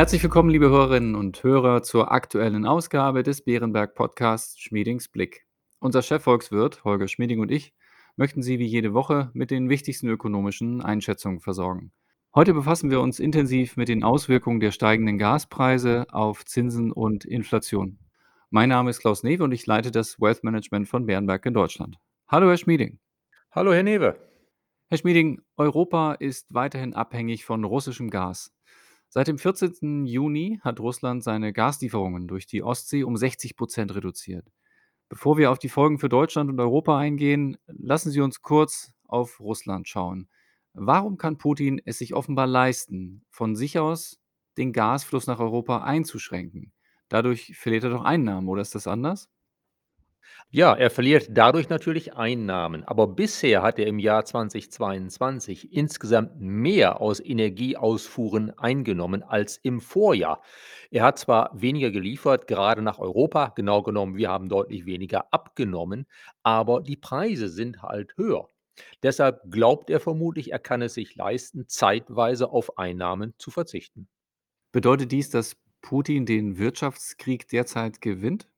Herzlich willkommen, liebe Hörerinnen und Hörer, zur aktuellen Ausgabe des Bärenberg Podcasts Schmiedings Blick. Unser Chefvolkswirt Holger Schmieding und ich möchten Sie wie jede Woche mit den wichtigsten ökonomischen Einschätzungen versorgen. Heute befassen wir uns intensiv mit den Auswirkungen der steigenden Gaspreise auf Zinsen und Inflation. Mein Name ist Klaus Newe und ich leite das Wealth Management von Bärenberg in Deutschland. Hallo, Herr Schmieding. Hallo, Herr Newe. Herr Schmieding, Europa ist weiterhin abhängig von russischem Gas. Seit dem 14. Juni hat Russland seine Gaslieferungen durch die Ostsee um 60 Prozent reduziert. Bevor wir auf die Folgen für Deutschland und Europa eingehen, lassen Sie uns kurz auf Russland schauen. Warum kann Putin es sich offenbar leisten, von sich aus den Gasfluss nach Europa einzuschränken? Dadurch verliert er doch Einnahmen, oder ist das anders? Ja, er verliert dadurch natürlich Einnahmen, aber bisher hat er im Jahr 2022 insgesamt mehr aus Energieausfuhren eingenommen als im Vorjahr. Er hat zwar weniger geliefert, gerade nach Europa, genau genommen, wir haben deutlich weniger abgenommen, aber die Preise sind halt höher. Deshalb glaubt er vermutlich, er kann es sich leisten, zeitweise auf Einnahmen zu verzichten. Bedeutet dies, dass Putin den Wirtschaftskrieg derzeit gewinnt?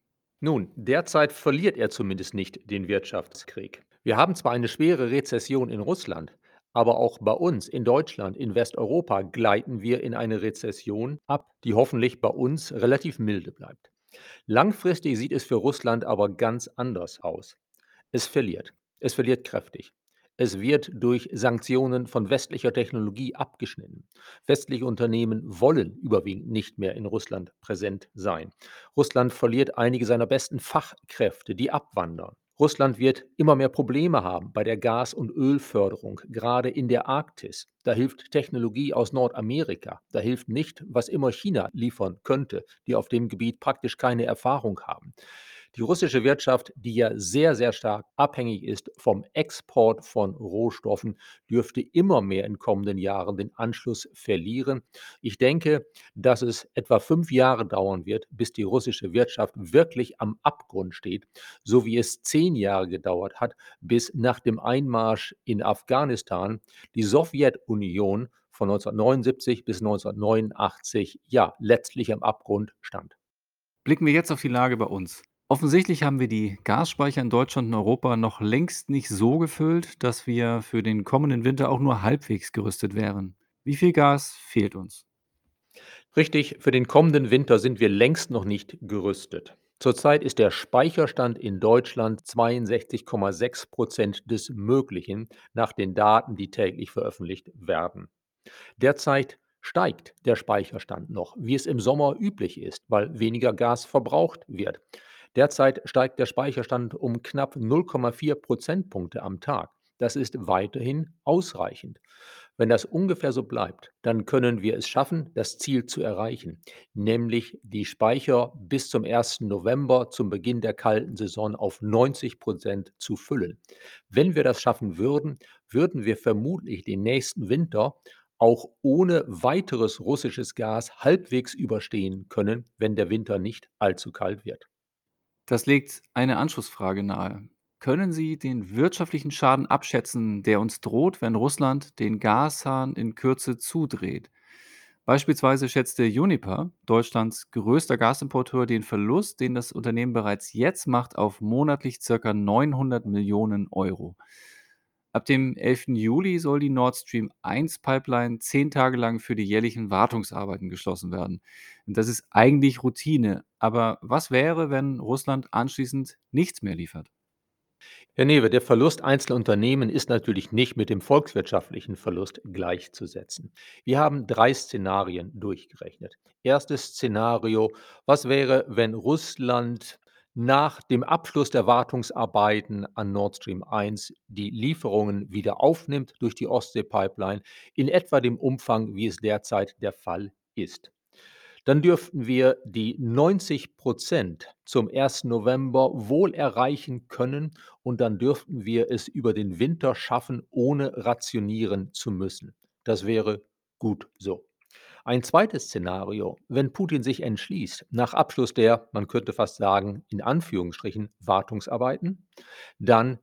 Nun, derzeit verliert er zumindest nicht den Wirtschaftskrieg. Wir haben zwar eine schwere Rezession in Russland, aber auch bei uns in Deutschland, in Westeuropa gleiten wir in eine Rezession ab, die hoffentlich bei uns relativ milde bleibt. Langfristig sieht es für Russland aber ganz anders aus. Es verliert. Es verliert kräftig. Es wird durch Sanktionen von westlicher Technologie abgeschnitten. Westliche Unternehmen wollen überwiegend nicht mehr in Russland präsent sein. Russland verliert einige seiner besten Fachkräfte, die abwandern. Russland wird immer mehr Probleme haben bei der Gas- und Ölförderung, gerade in der Arktis. Da hilft Technologie aus Nordamerika. Da hilft nicht, was immer China liefern könnte, die auf dem Gebiet praktisch keine Erfahrung haben. Die russische Wirtschaft, die ja sehr, sehr stark abhängig ist vom Export von Rohstoffen, dürfte immer mehr in kommenden Jahren den Anschluss verlieren. Ich denke, dass es etwa fünf Jahre dauern wird, bis die russische Wirtschaft wirklich am Abgrund steht, so wie es zehn Jahre gedauert hat, bis nach dem Einmarsch in Afghanistan die Sowjetunion von 1979 bis 1989 ja letztlich am Abgrund stand. Blicken wir jetzt auf die Lage bei uns. Offensichtlich haben wir die Gasspeicher in Deutschland und Europa noch längst nicht so gefüllt, dass wir für den kommenden Winter auch nur halbwegs gerüstet wären. Wie viel Gas fehlt uns? Richtig, für den kommenden Winter sind wir längst noch nicht gerüstet. Zurzeit ist der Speicherstand in Deutschland 62,6 Prozent des Möglichen nach den Daten, die täglich veröffentlicht werden. Derzeit steigt der Speicherstand noch, wie es im Sommer üblich ist, weil weniger Gas verbraucht wird. Derzeit steigt der Speicherstand um knapp 0,4 Prozentpunkte am Tag. Das ist weiterhin ausreichend. Wenn das ungefähr so bleibt, dann können wir es schaffen, das Ziel zu erreichen, nämlich die Speicher bis zum 1. November, zum Beginn der kalten Saison, auf 90 Prozent zu füllen. Wenn wir das schaffen würden, würden wir vermutlich den nächsten Winter auch ohne weiteres russisches Gas halbwegs überstehen können, wenn der Winter nicht allzu kalt wird. Das legt eine Anschlussfrage nahe. Können Sie den wirtschaftlichen Schaden abschätzen, der uns droht, wenn Russland den Gashahn in Kürze zudreht? Beispielsweise schätzte Uniper, Deutschlands größter Gasimporteur, den Verlust, den das Unternehmen bereits jetzt macht, auf monatlich ca. 900 Millionen Euro. Ab dem 11. Juli soll die Nord Stream 1 Pipeline zehn Tage lang für die jährlichen Wartungsarbeiten geschlossen werden. Und das ist eigentlich Routine. Aber was wäre, wenn Russland anschließend nichts mehr liefert? Herr Newe, der Verlust einzelner Unternehmen ist natürlich nicht mit dem volkswirtschaftlichen Verlust gleichzusetzen. Wir haben drei Szenarien durchgerechnet. Erstes Szenario, was wäre, wenn Russland nach dem Abschluss der Wartungsarbeiten an Nord Stream 1 die Lieferungen wieder aufnimmt durch die Ostsee-Pipeline in etwa dem Umfang, wie es derzeit der Fall ist. Dann dürften wir die 90 Prozent zum 1. November wohl erreichen können und dann dürften wir es über den Winter schaffen, ohne rationieren zu müssen. Das wäre gut so. Ein zweites Szenario, wenn Putin sich entschließt, nach Abschluss der, man könnte fast sagen, in Anführungsstrichen Wartungsarbeiten, dann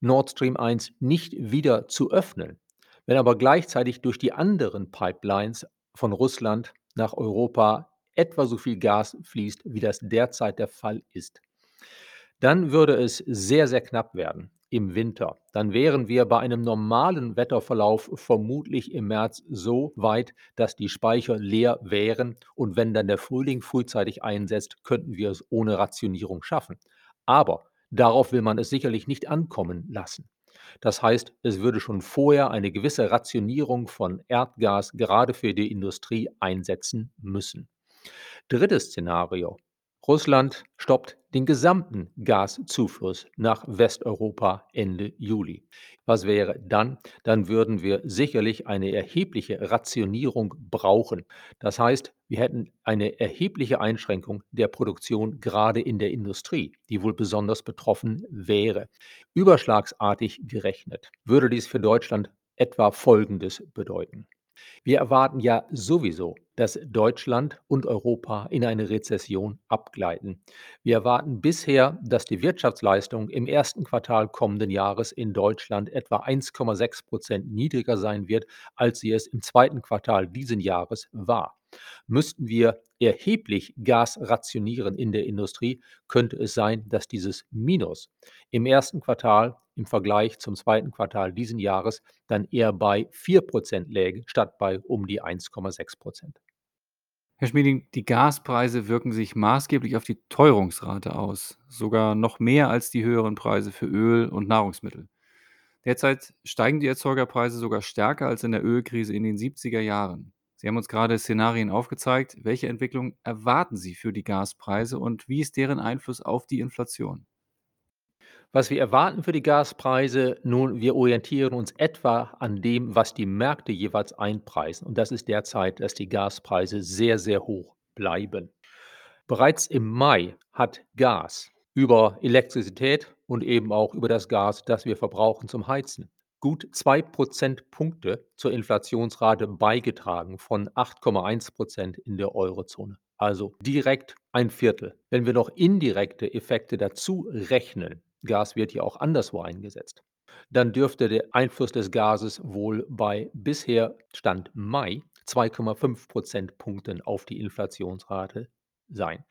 Nord Stream 1 nicht wieder zu öffnen, wenn aber gleichzeitig durch die anderen Pipelines von Russland nach Europa etwa so viel Gas fließt, wie das derzeit der Fall ist. Dann würde es sehr, sehr knapp werden im Winter. Dann wären wir bei einem normalen Wetterverlauf vermutlich im März so weit, dass die Speicher leer wären und wenn dann der Frühling frühzeitig einsetzt, könnten wir es ohne Rationierung schaffen. Aber darauf will man es sicherlich nicht ankommen lassen. Das heißt, es würde schon vorher eine gewisse Rationierung von Erdgas gerade für die Industrie einsetzen müssen. Drittes Szenario. Russland stoppt den gesamten Gaszufluss nach Westeuropa Ende Juli. Was wäre dann? Dann würden wir sicherlich eine erhebliche Rationierung brauchen. Das heißt, wir hätten eine erhebliche Einschränkung der Produktion gerade in der Industrie, die wohl besonders betroffen wäre. Überschlagsartig gerechnet würde dies für Deutschland etwa Folgendes bedeuten. Wir erwarten ja sowieso, dass Deutschland und Europa in eine Rezession abgleiten. Wir erwarten bisher, dass die Wirtschaftsleistung im ersten Quartal kommenden Jahres in Deutschland etwa 1,6 Prozent niedriger sein wird, als sie es im zweiten Quartal diesen Jahres war. Müssten wir erheblich Gas rationieren in der Industrie, könnte es sein, dass dieses Minus im ersten Quartal im Vergleich zum zweiten Quartal diesen Jahres dann eher bei 4 Prozent läge, statt bei um die 1,6 Prozent. Herr Schmieding, die Gaspreise wirken sich maßgeblich auf die Teuerungsrate aus, sogar noch mehr als die höheren Preise für Öl und Nahrungsmittel. Derzeit steigen die Erzeugerpreise sogar stärker als in der Ölkrise in den 70er Jahren. Sie haben uns gerade Szenarien aufgezeigt. Welche Entwicklung erwarten Sie für die Gaspreise und wie ist deren Einfluss auf die Inflation? Was wir erwarten für die Gaspreise, nun, wir orientieren uns etwa an dem, was die Märkte jeweils einpreisen. Und das ist derzeit, dass die Gaspreise sehr, sehr hoch bleiben. Bereits im Mai hat Gas über Elektrizität und eben auch über das Gas, das wir verbrauchen zum Heizen, gut zwei Prozentpunkte zur Inflationsrate beigetragen von 8,1 Prozent in der Eurozone. Also direkt ein Viertel. Wenn wir noch indirekte Effekte dazu rechnen, Gas wird ja auch anderswo eingesetzt, dann dürfte der Einfluss des Gases wohl bei bisher Stand Mai 2,5 Prozentpunkten auf die Inflationsrate sein.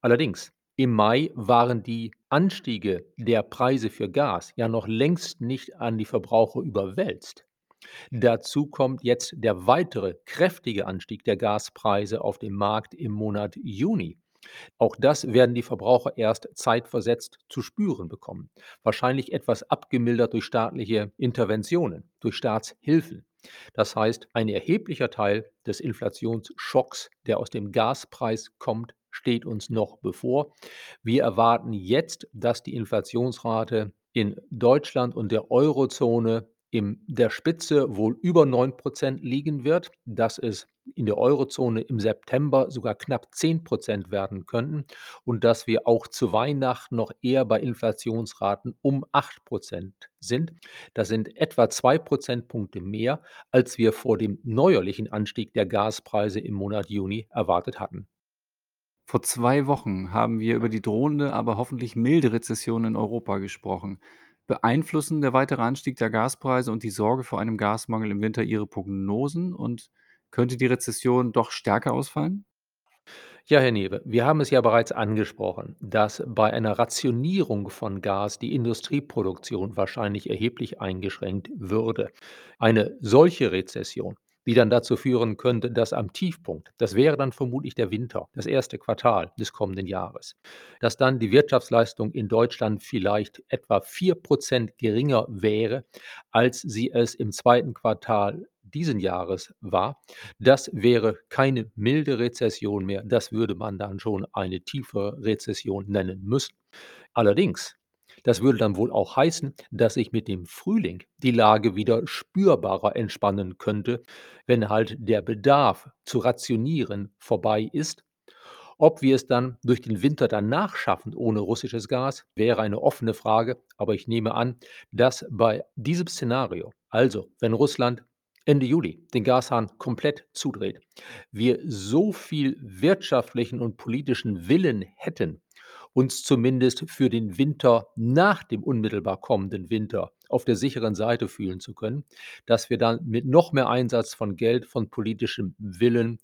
Allerdings, im Mai waren die Anstiege der Preise für Gas ja noch längst nicht an die Verbraucher überwälzt. Dazu kommt jetzt der weitere kräftige Anstieg der Gaspreise auf dem Markt im Monat Juni. Auch das werden die Verbraucher erst zeitversetzt zu spüren bekommen. Wahrscheinlich etwas abgemildert durch staatliche Interventionen, durch Staatshilfen. Das heißt, ein erheblicher Teil des Inflationsschocks, der aus dem Gaspreis kommt, steht uns noch bevor. Wir erwarten jetzt, dass die Inflationsrate in Deutschland und der Eurozone in der Spitze wohl über 9 Prozent liegen wird, dass es in der Eurozone im September sogar knapp 10 Prozent werden könnten und dass wir auch zu Weihnachten noch eher bei Inflationsraten um 8 Prozent sind. Das sind etwa 2 Prozentpunkte mehr, als wir vor dem neuerlichen Anstieg der Gaspreise im Monat Juni erwartet hatten. Vor zwei Wochen haben wir über die drohende, aber hoffentlich milde Rezession in Europa gesprochen. Beeinflussen der weitere Anstieg der Gaspreise und die Sorge vor einem Gasmangel im Winter Ihre Prognosen und könnte die Rezession doch stärker ausfallen? Ja, Herr Newe, wir haben es ja bereits angesprochen, dass bei einer Rationierung von Gas die Industrieproduktion wahrscheinlich erheblich eingeschränkt würde. Eine solche Rezession die dann dazu führen könnte, dass am Tiefpunkt, das wäre dann vermutlich der Winter, das erste Quartal des kommenden Jahres, dass dann die Wirtschaftsleistung in Deutschland vielleicht etwa 4% geringer wäre, als sie es im zweiten Quartal diesen Jahres war. Das wäre keine milde Rezession mehr, das würde man dann schon eine tiefe Rezession nennen müssen. Allerdings das würde dann wohl auch heißen, dass sich mit dem Frühling die Lage wieder spürbarer entspannen könnte, wenn halt der Bedarf zu rationieren vorbei ist. Ob wir es dann durch den Winter danach schaffen ohne russisches Gas, wäre eine offene Frage, aber ich nehme an, dass bei diesem Szenario, also wenn Russland Ende Juli den Gashahn komplett zudreht, wir so viel wirtschaftlichen und politischen Willen hätten, uns zumindest für den Winter nach dem unmittelbar kommenden Winter auf der sicheren Seite fühlen zu können, dass wir dann mit noch mehr Einsatz von Geld, von politischem Willen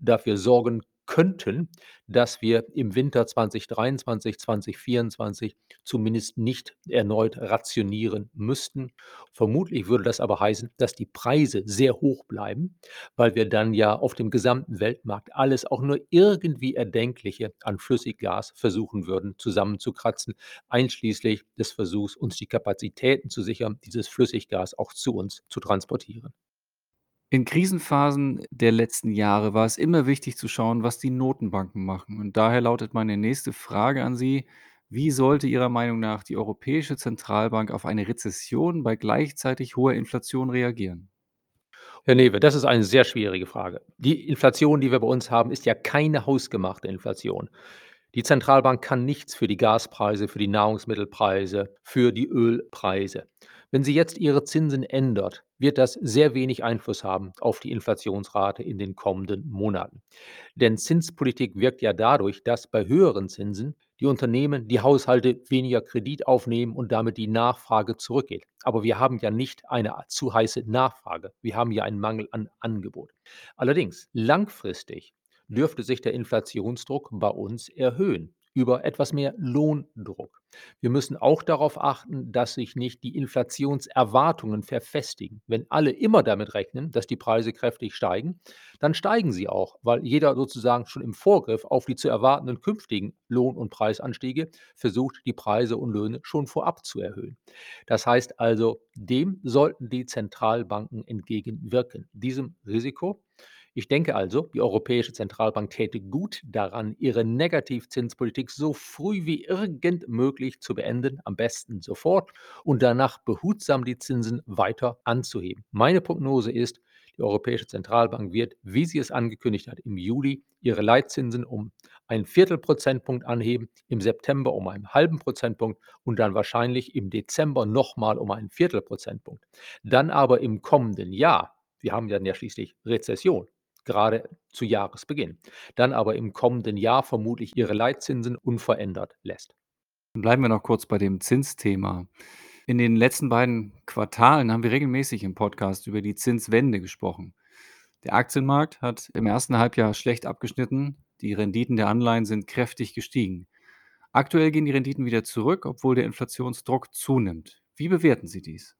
dafür sorgen könnten, dass wir im Winter 2023, 2024 zumindest nicht erneut rationieren müssten. Vermutlich würde das aber heißen, dass die Preise sehr hoch bleiben, weil wir dann ja auf dem gesamten Weltmarkt alles auch nur irgendwie Erdenkliche an Flüssiggas versuchen würden zusammenzukratzen, einschließlich des Versuchs, uns die Kapazitäten zu sichern, dieses Flüssiggas auch zu uns zu transportieren. In Krisenphasen der letzten Jahre war es immer wichtig zu schauen, was die Notenbanken machen. Und daher lautet meine nächste Frage an Sie: Wie sollte Ihrer Meinung nach die Europäische Zentralbank auf eine Rezession bei gleichzeitig hoher Inflation reagieren? Herr Newe, das ist eine sehr schwierige Frage. Die Inflation, die wir bei uns haben, ist ja keine hausgemachte Inflation. Die Zentralbank kann nichts für die Gaspreise, für die Nahrungsmittelpreise, für die Ölpreise. Wenn sie jetzt ihre Zinsen ändert, wird das sehr wenig Einfluss haben auf die Inflationsrate in den kommenden Monaten. Denn Zinspolitik wirkt ja dadurch, dass bei höheren Zinsen die Unternehmen, die Haushalte weniger Kredit aufnehmen und damit die Nachfrage zurückgeht. Aber wir haben ja nicht eine zu heiße Nachfrage. Wir haben ja einen Mangel an Angebot. Allerdings, langfristig dürfte sich der Inflationsdruck bei uns erhöhen über etwas mehr Lohndruck. Wir müssen auch darauf achten, dass sich nicht die Inflationserwartungen verfestigen. Wenn alle immer damit rechnen, dass die Preise kräftig steigen, dann steigen sie auch, weil jeder sozusagen schon im Vorgriff auf die zu erwartenden künftigen Lohn- und Preisanstiege versucht, die Preise und Löhne schon vorab zu erhöhen. Das heißt also, dem sollten die Zentralbanken entgegenwirken, diesem Risiko. Ich denke also, die Europäische Zentralbank täte gut daran, ihre Negativzinspolitik so früh wie irgend möglich zu beenden, am besten sofort, und danach behutsam die Zinsen weiter anzuheben. Meine Prognose ist, die Europäische Zentralbank wird, wie sie es angekündigt hat, im Juli ihre Leitzinsen um ein Viertelprozentpunkt anheben, im September um einen halben Prozentpunkt und dann wahrscheinlich im Dezember nochmal um einen Viertelprozentpunkt. Dann aber im kommenden Jahr, wir haben dann ja schließlich Rezession, gerade zu Jahresbeginn, dann aber im kommenden Jahr vermutlich ihre Leitzinsen unverändert lässt. Bleiben wir noch kurz bei dem Zinsthema. In den letzten beiden Quartalen haben wir regelmäßig im Podcast über die Zinswende gesprochen. Der Aktienmarkt hat im ersten Halbjahr schlecht abgeschnitten, die Renditen der Anleihen sind kräftig gestiegen. Aktuell gehen die Renditen wieder zurück, obwohl der Inflationsdruck zunimmt. Wie bewerten Sie dies?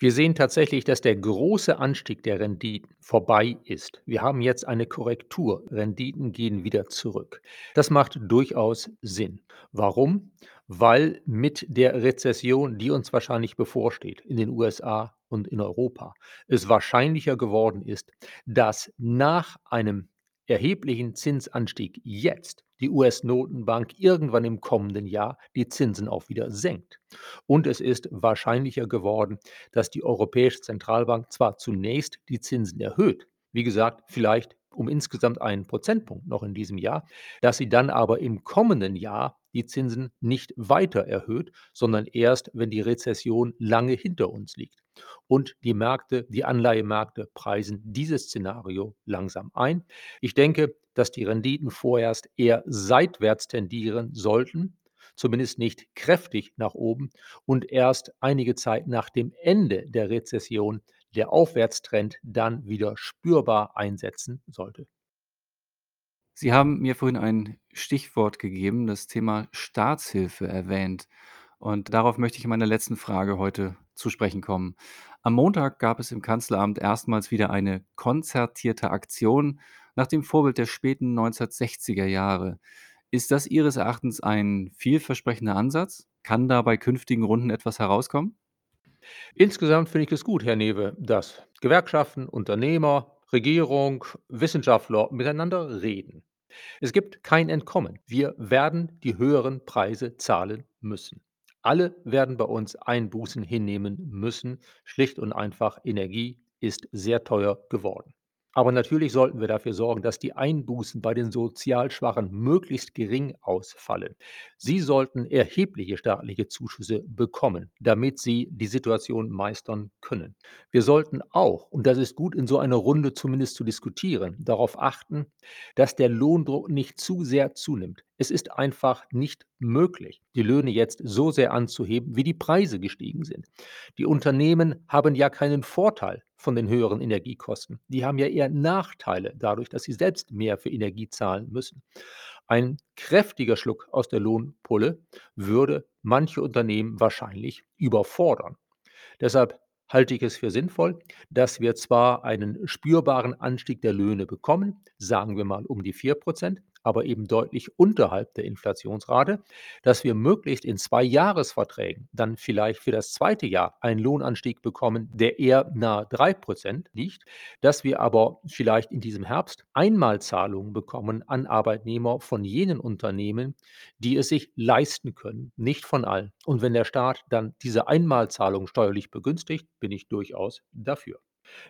Wir sehen tatsächlich, dass der große Anstieg der Renditen vorbei ist. Wir haben jetzt eine Korrektur. Renditen gehen wieder zurück. Das macht durchaus Sinn. Warum? Weil mit der Rezession, die uns wahrscheinlich bevorsteht in den USA und in Europa, es wahrscheinlicher geworden ist, dass nach einem erheblichen Zinsanstieg jetzt die US-Notenbank irgendwann im kommenden Jahr die Zinsen auch wieder senkt. Und es ist wahrscheinlicher geworden, dass die Europäische Zentralbank zwar zunächst die Zinsen erhöht, wie gesagt, vielleicht um insgesamt einen Prozentpunkt noch in diesem Jahr, dass sie dann aber im kommenden Jahr die Zinsen nicht weiter erhöht, sondern erst, wenn die Rezession lange hinter uns liegt. Und die Märkte, die Anleihemärkte preisen dieses Szenario langsam ein. Ich denke, dass die Renditen vorerst eher seitwärts tendieren sollten, zumindest nicht kräftig nach oben und erst einige Zeit nach dem Ende der Rezession der Aufwärtstrend dann wieder spürbar einsetzen sollte. Sie haben mir vorhin ein Stichwort gegeben, das Thema Staatshilfe erwähnt. Und darauf möchte ich in meiner letzten Frage heute zu sprechen kommen. Am Montag gab es im Kanzleramt erstmals wieder eine konzertierte Aktion nach dem Vorbild der späten 1960er Jahre. Ist das Ihres Erachtens ein vielversprechender Ansatz? Kann da bei künftigen Runden etwas herauskommen? Insgesamt finde ich es gut, Herr Newe, dass Gewerkschaften, Unternehmer, Regierung, Wissenschaftler miteinander reden. Es gibt kein Entkommen. Wir werden die höheren Preise zahlen müssen. Alle werden bei uns Einbußen hinnehmen müssen. Schlicht und einfach, Energie ist sehr teuer geworden. Aber natürlich sollten wir dafür sorgen, dass die Einbußen bei den sozial Schwachen möglichst gering ausfallen. Sie sollten erhebliche staatliche Zuschüsse bekommen, damit sie die Situation meistern können. Wir sollten auch, und das ist gut in so einer Runde zumindest zu diskutieren, darauf achten, dass der Lohndruck nicht zu sehr zunimmt. Es ist einfach nicht möglich, die Löhne jetzt so sehr anzuheben, wie die Preise gestiegen sind. Die Unternehmen haben ja keinen Vorteil von den höheren Energiekosten. Die haben ja eher Nachteile dadurch, dass sie selbst mehr für Energie zahlen müssen. Ein kräftiger Schluck aus der Lohnpulle würde manche Unternehmen wahrscheinlich überfordern. Deshalb halte ich es für sinnvoll, dass wir zwar einen spürbaren Anstieg der Löhne bekommen, sagen wir mal um die 4%, aber eben deutlich unterhalb der Inflationsrate, dass wir möglichst in zwei Jahresverträgen dann vielleicht für das zweite Jahr einen Lohnanstieg bekommen, der eher nahe 3% liegt, dass wir aber vielleicht in diesem Herbst Einmalzahlungen bekommen an Arbeitnehmer von jenen Unternehmen, die es sich leisten können, nicht von allen. Und wenn der Staat dann diese Einmalzahlung steuerlich begünstigt, bin ich durchaus dafür.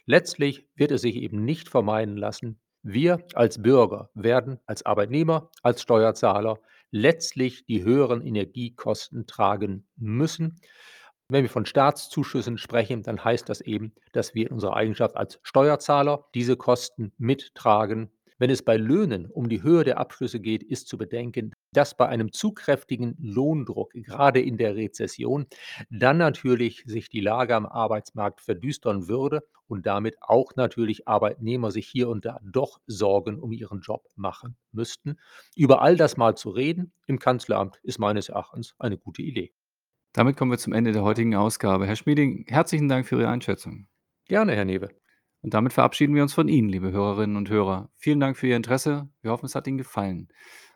Letztlich wird es sich eben nicht vermeiden lassen, wir als Bürger werden als Arbeitnehmer, als Steuerzahler letztlich die höheren Energiekosten tragen müssen. Wenn wir von Staatszuschüssen sprechen, dann heißt das eben, dass wir in unserer Eigenschaft als Steuerzahler diese Kosten mittragen. Wenn es bei Löhnen um die Höhe der Abschlüsse geht, ist zu bedenken, dass bei einem zu kräftigen Lohndruck, gerade in der Rezession, dann natürlich sich die Lage am Arbeitsmarkt verdüstern würde und damit auch natürlich Arbeitnehmer sich hier und da doch Sorgen um ihren Job machen müssten. Über all das mal zu reden im Kanzleramt ist meines Erachtens eine gute Idee. Damit kommen wir zum Ende der heutigen Ausgabe. Herr Schmieding, herzlichen Dank für Ihre Einschätzung. Gerne, Herr Newe. Und damit verabschieden wir uns von Ihnen, liebe Hörerinnen und Hörer. Vielen Dank für Ihr Interesse. Wir hoffen, es hat Ihnen gefallen.